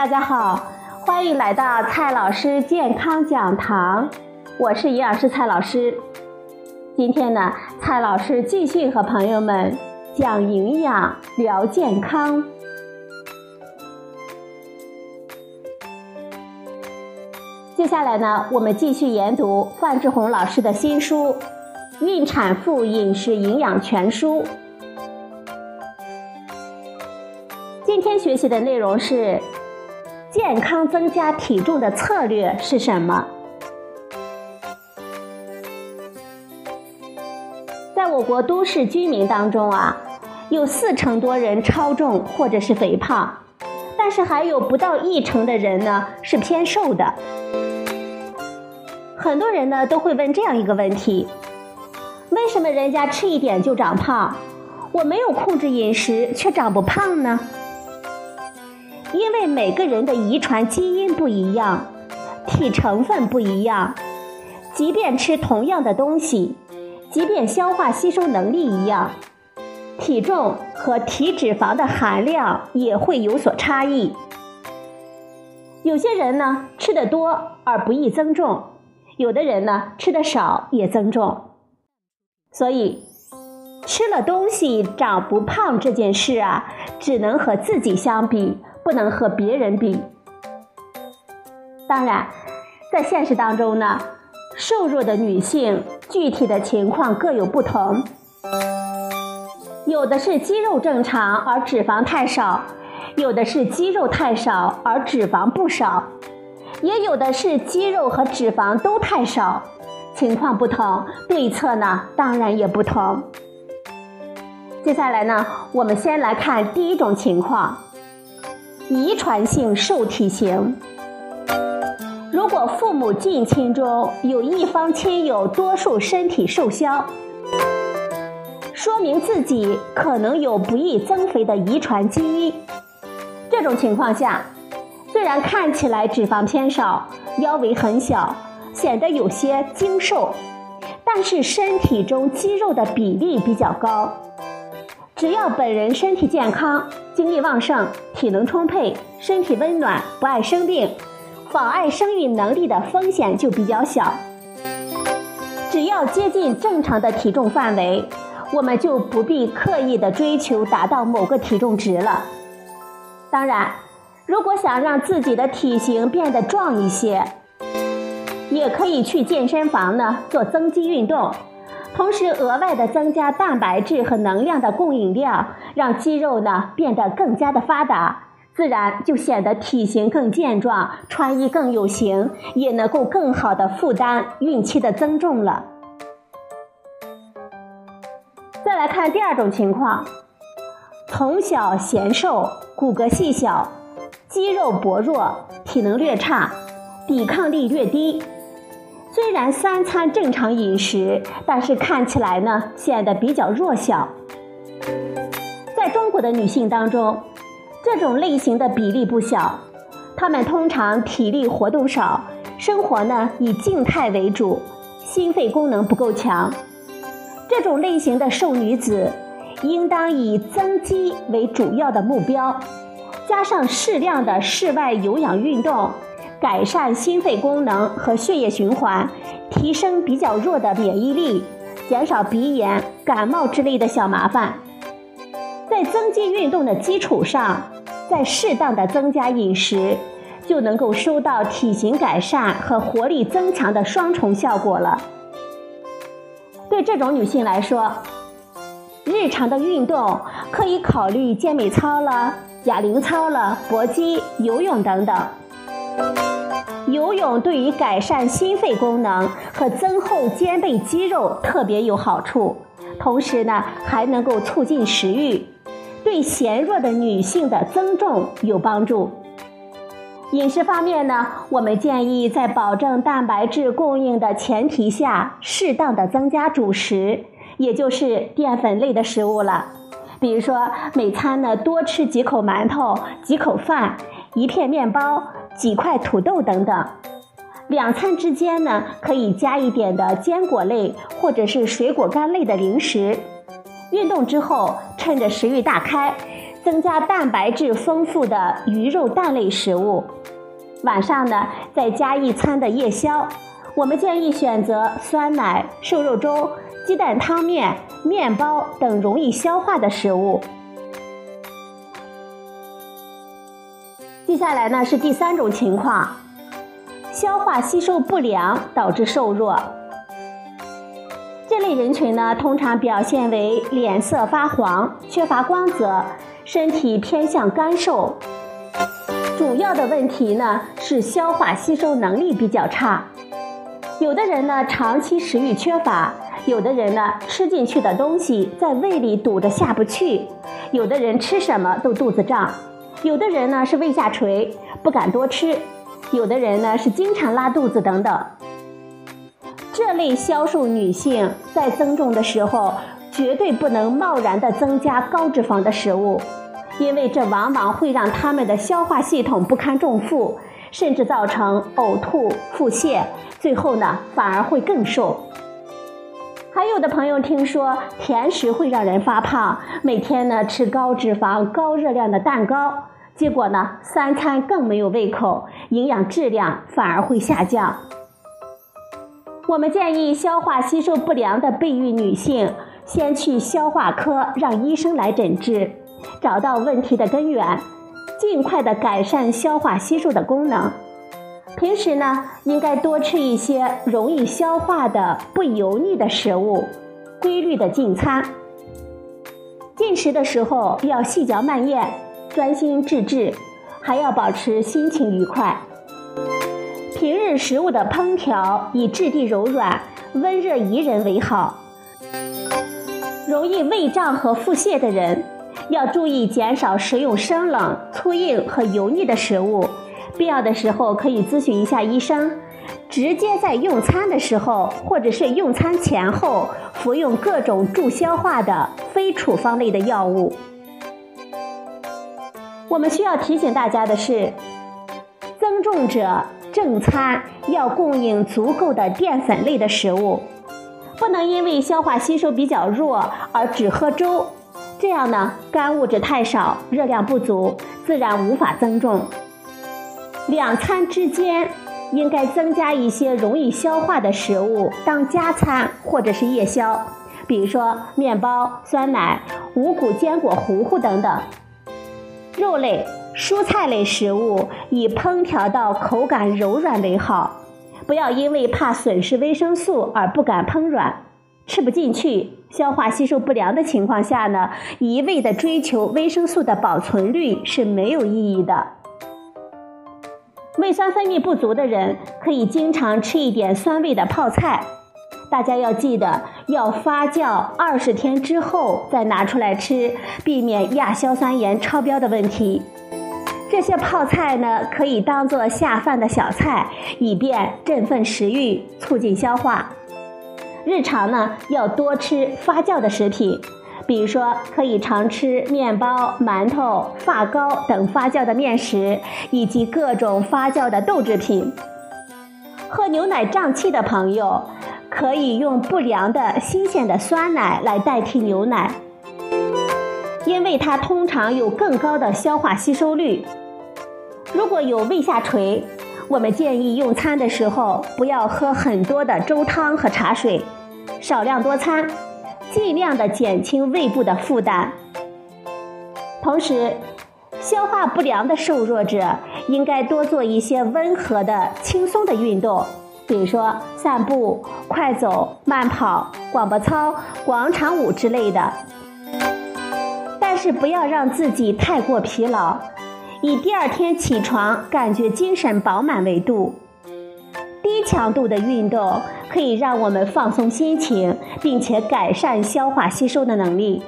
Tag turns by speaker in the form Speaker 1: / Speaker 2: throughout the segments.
Speaker 1: 大家好，欢迎来到蔡老师健康讲堂，我是营养师蔡老师。今天呢，蔡老师继续和朋友们讲营养、聊健康。接下来呢，我们继续研读范志红老师的新书《孕产妇饮食营养全书》。今天学习的内容是：健康增加体重的策略是什么？在我国都市居民当中啊，有四成多人超重或者是肥胖，但是还有不到一成的人呢是偏瘦的。很多人呢都会问这样一个问题：为什么人家吃一点就长胖，我没有控制饮食却长不胖呢？因为每个人的遗传基因不一样，体成分不一样，即便吃同样的东西，即便消化吸收能力一样，体重和体脂肪的含量也会有所差异。有些人呢吃的多而不易增重。有的人呢，吃的少也增重，所以吃了东西长不胖这件事啊，只能和自己相比，不能和别人比。当然，在现实当中呢，瘦弱的女性具体的情况各有不同，有的是肌肉正常而脂肪太少，有的是肌肉太少而脂肪不少。也有的是肌肉和脂肪都太少，情况不同，对策呢当然也不同。接下来呢，我们先来看第一种情况：遗传性瘦体型。如果父母近亲中有一方亲友多数身体瘦削，说明自己可能有不易增肥的遗传基因。这种情况下。虽然看起来脂肪偏少，腰围很小，显得有些精瘦，但是身体中肌肉的比例比较高。只要本人身体健康、精力旺盛、体能充沛、身体温暖、不爱生病，妨碍生育能力的风险就比较小。只要接近正常的体重范围，我们就不必刻意的追求达到某个体重值了。当然。如果想让自己的体型变得壮一些，也可以去健身房呢做增肌运动，同时额外的增加蛋白质和能量的供应量，让肌肉呢变得更加的发达，自然就显得体型更健壮，穿衣更有型，也能够更好的负担孕期的增重了。再来看第二种情况，从小显瘦，骨骼细小。肌肉薄弱，体能略差，抵抗力略低。虽然三餐正常饮食，但是看起来呢显得比较弱小。在中国的女性当中，这种类型的比例不小。她们通常体力活动少，生活呢以静态为主，心肺功能不够强。这种类型的瘦女子，应当以增肌为主要的目标。加上适量的室外有氧运动，改善心肺功能和血液循环，提升比较弱的免疫力，减少鼻炎、感冒之类的小麻烦。在增肌运动的基础上，再适当的增加饮食，就能够收到体型改善和活力增强的双重效果了。对这种女性来说，日常的运动可以考虑健美操了。哑铃操了、搏击、游泳等等。游泳对于改善心肺功能和增厚肩背肌肉特别有好处，同时呢还能够促进食欲，对纤弱的女性的增重有帮助。饮食方面呢，我们建议在保证蛋白质供应的前提下，适当的增加主食，也就是淀粉类的食物了。比如说，每餐呢多吃几口馒头、几口饭、一片面包、几块土豆等等。两餐之间呢，可以加一点的坚果类或者是水果干类的零食。运动之后，趁着食欲大开，增加蛋白质丰富的鱼肉蛋类食物。晚上呢，再加一餐的夜宵，我们建议选择酸奶、瘦肉粥、鸡蛋汤面、面包等容易消化的食物。接下来呢是第三种情况，消化吸收不良导致瘦弱。这类人群呢，通常表现为脸色发黄、缺乏光泽、身体偏向干瘦。主要的问题呢是消化吸收能力比较差。有的人呢长期食欲缺乏，有的人呢吃进去的东西在胃里堵着下不去，有的人吃什么都肚子胀，有的人呢是胃下垂不敢多吃，有的人呢是经常拉肚子等等。这类消瘦女性在增重的时候，绝对不能贸然的增加高脂肪的食物。因为这往往会让他们的消化系统不堪重负，甚至造成呕吐、腹泻，最后呢反而会更瘦。还有的朋友听说甜食会让人发胖，每天呢吃高脂肪、高热量的蛋糕，结果呢三餐更没有胃口，营养质量反而会下降。我们建议消化吸收不良的备孕女性，先去消化科让医生来诊治。找到问题的根源，尽快的改善消化吸收的功能。平时呢，应该多吃一些容易消化的不油腻的食物，规律的进餐。进食的时候要细嚼慢咽，专心致志，还要保持心情愉快。平日食物的烹调以质地柔软、温热宜人为好。容易胃胀和腹泻的人。要注意减少食用生冷、粗硬和油腻的食物，必要的时候可以咨询一下医生。直接在用餐的时候，或者是用餐前后服用各种助消化的非处方类的药物。我们需要提醒大家的是，增重者正餐要供应足够的淀粉类的食物，不能因为消化吸收比较弱而只喝粥。这样呢，干物质太少，热量不足，自然无法增重。两餐之间应该增加一些容易消化的食物当加餐或者是夜宵，比如说面包、酸奶、五谷坚果糊糊等等。肉类、蔬菜类食物以烹调到口感柔软为好，不要因为怕损失维生素而不敢烹软。吃不进去、消化吸收不良的情况下呢，一味的追求维生素的保存率是没有意义的。胃酸分泌不足的人可以经常吃一点酸味的泡菜，大家要记得要发酵二十天之后再拿出来吃，避免亚硝酸盐超标的问题。这些泡菜呢，可以当做下饭的小菜，以便振奋食欲、促进消化。日常呢要多吃发酵的食品，比如说可以常吃面包、馒头、发糕等发酵的面食，以及各种发酵的豆制品。喝牛奶胀气的朋友，可以用不良的新鲜的酸奶来代替牛奶，因为它通常有更高的消化吸收率。如果有胃下垂，我们建议用餐的时候不要喝很多的粥汤和茶水。少量多餐，尽量的减轻胃部的负担。同时，消化不良的瘦弱者应该多做一些温和的、轻松的运动，比如说散步、快走、慢跑、广播操、广场舞之类的。但是不要让自己太过疲劳，以第二天起床感觉精神饱满为度。低强度的运动。可以让我们放松心情，并且改善消化吸收的能力。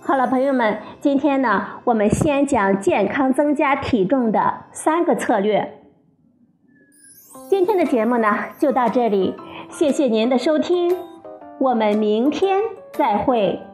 Speaker 1: 好了，朋友们，今天呢，我们先讲健康增加体重的三个策略。今天的节目呢，就到这里，谢谢您的收听，我们明天再会。